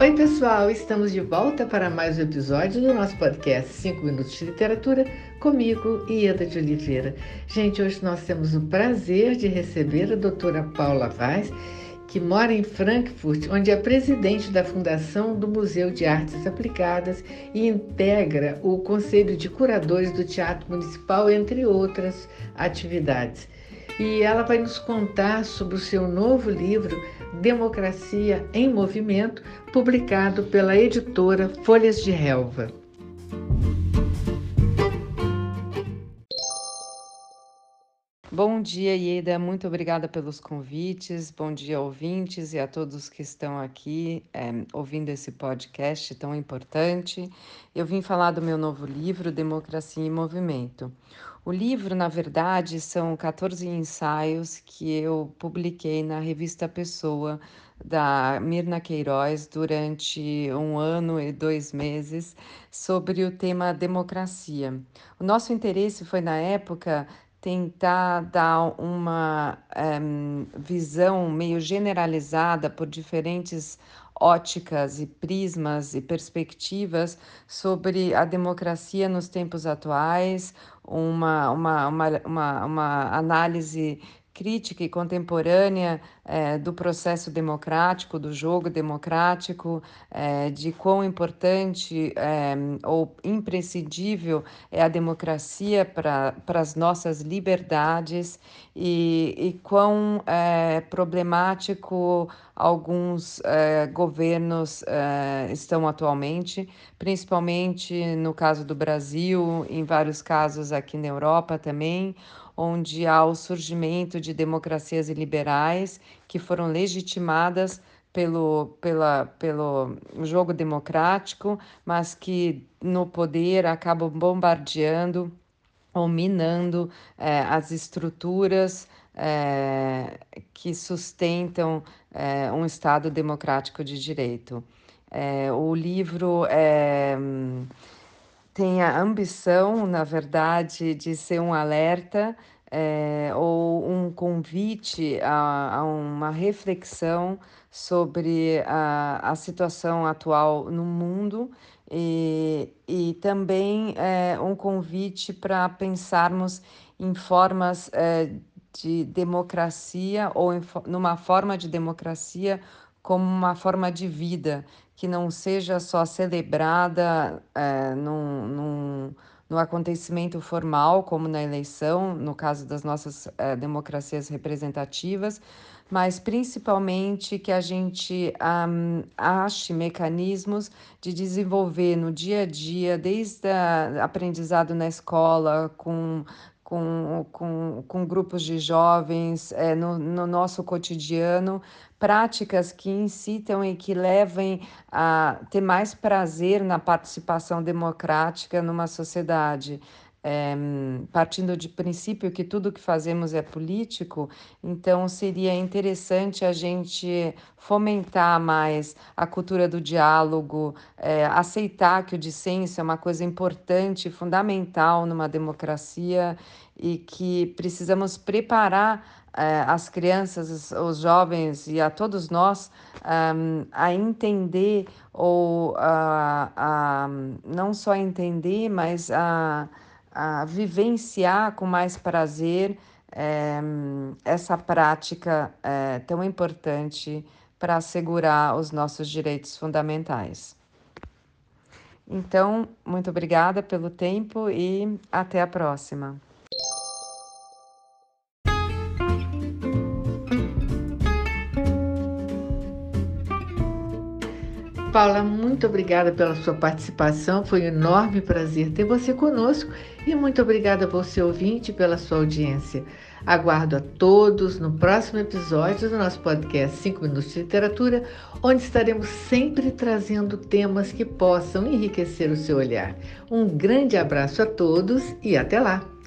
Oi, pessoal, estamos de volta para mais um episódio do nosso podcast 5 Minutos de Literatura, comigo, Ieda de Oliveira. Gente, hoje nós temos o prazer de receber a doutora Paula Vaz, que mora em Frankfurt, onde é presidente da Fundação do Museu de Artes Aplicadas e integra o Conselho de Curadores do Teatro Municipal, entre outras atividades. E ela vai nos contar sobre o seu novo livro Democracia em Movimento, publicado pela editora Folhas de Relva. Bom dia, Ieda. Muito obrigada pelos convites. Bom dia, ouvintes, e a todos que estão aqui é, ouvindo esse podcast tão importante. Eu vim falar do meu novo livro, Democracia em Movimento. O livro, na verdade, são 14 ensaios que eu publiquei na revista Pessoa, da Mirna Queiroz, durante um ano e dois meses, sobre o tema democracia. O nosso interesse foi, na época, tentar dar uma um, visão meio generalizada por diferentes óticas e prismas e perspectivas sobre a democracia nos tempos atuais, uma, uma, uma, uma, uma análise crítica e contemporânea é, do processo democrático, do jogo democrático, é, de quão importante é, ou imprescindível é a democracia para as nossas liberdades e, e quão problemático alguns governos estão atualmente, principalmente no caso do Brasil, em vários casos aqui na Europa também onde há o surgimento de democracias liberais que foram legitimadas pelo, pela, pelo jogo democrático, mas que no poder acabam bombardeando ou minando eh, as estruturas eh, que sustentam eh, um Estado democrático de direito. o livro tem a ambição, na verdade, de ser um alerta é, ou um convite a, a, uma reflexão sobre a, a situação atual no mundo e, e também é, um convite para pensarmos em formas é, de democracia ou em, numa forma de democracia como uma forma de vida que não seja só celebrada é, num, num, no acontecimento formal, como na eleição, no caso das nossas é, democracias representativas, mas principalmente que a gente um, ache mecanismos de desenvolver no dia a dia, desde o aprendizado na escola, com com, com, com grupos de jovens, é, no, no nosso cotidiano, práticas que incitam e que levem a ter mais prazer na participação democrática numa sociedade. É, partindo de princípio que tudo que fazemos é político, então seria interessante a gente fomentar mais a cultura do diálogo, é, aceitar que o dissenso é uma coisa importante, fundamental numa democracia e que precisamos preparar é, as crianças, os, os, jovens e a todos nós um, a entender ou a, a, não só entender, mas a a vivenciar com mais prazer é, essa prática é, tão importante para assegurar os nossos direitos fundamentais. Então, muito obrigada pelo tempo e até a próxima. Paula, muito obrigada pela sua participação. Foi um enorme prazer ter você conosco e muito obrigada a você, ouvinte, pela sua audiência. Aguardo a todos no próximo episódio do nosso podcast 5 Minutos de Literatura, onde estaremos sempre trazendo temas que possam enriquecer o seu olhar. Um grande abraço a todos e até lá!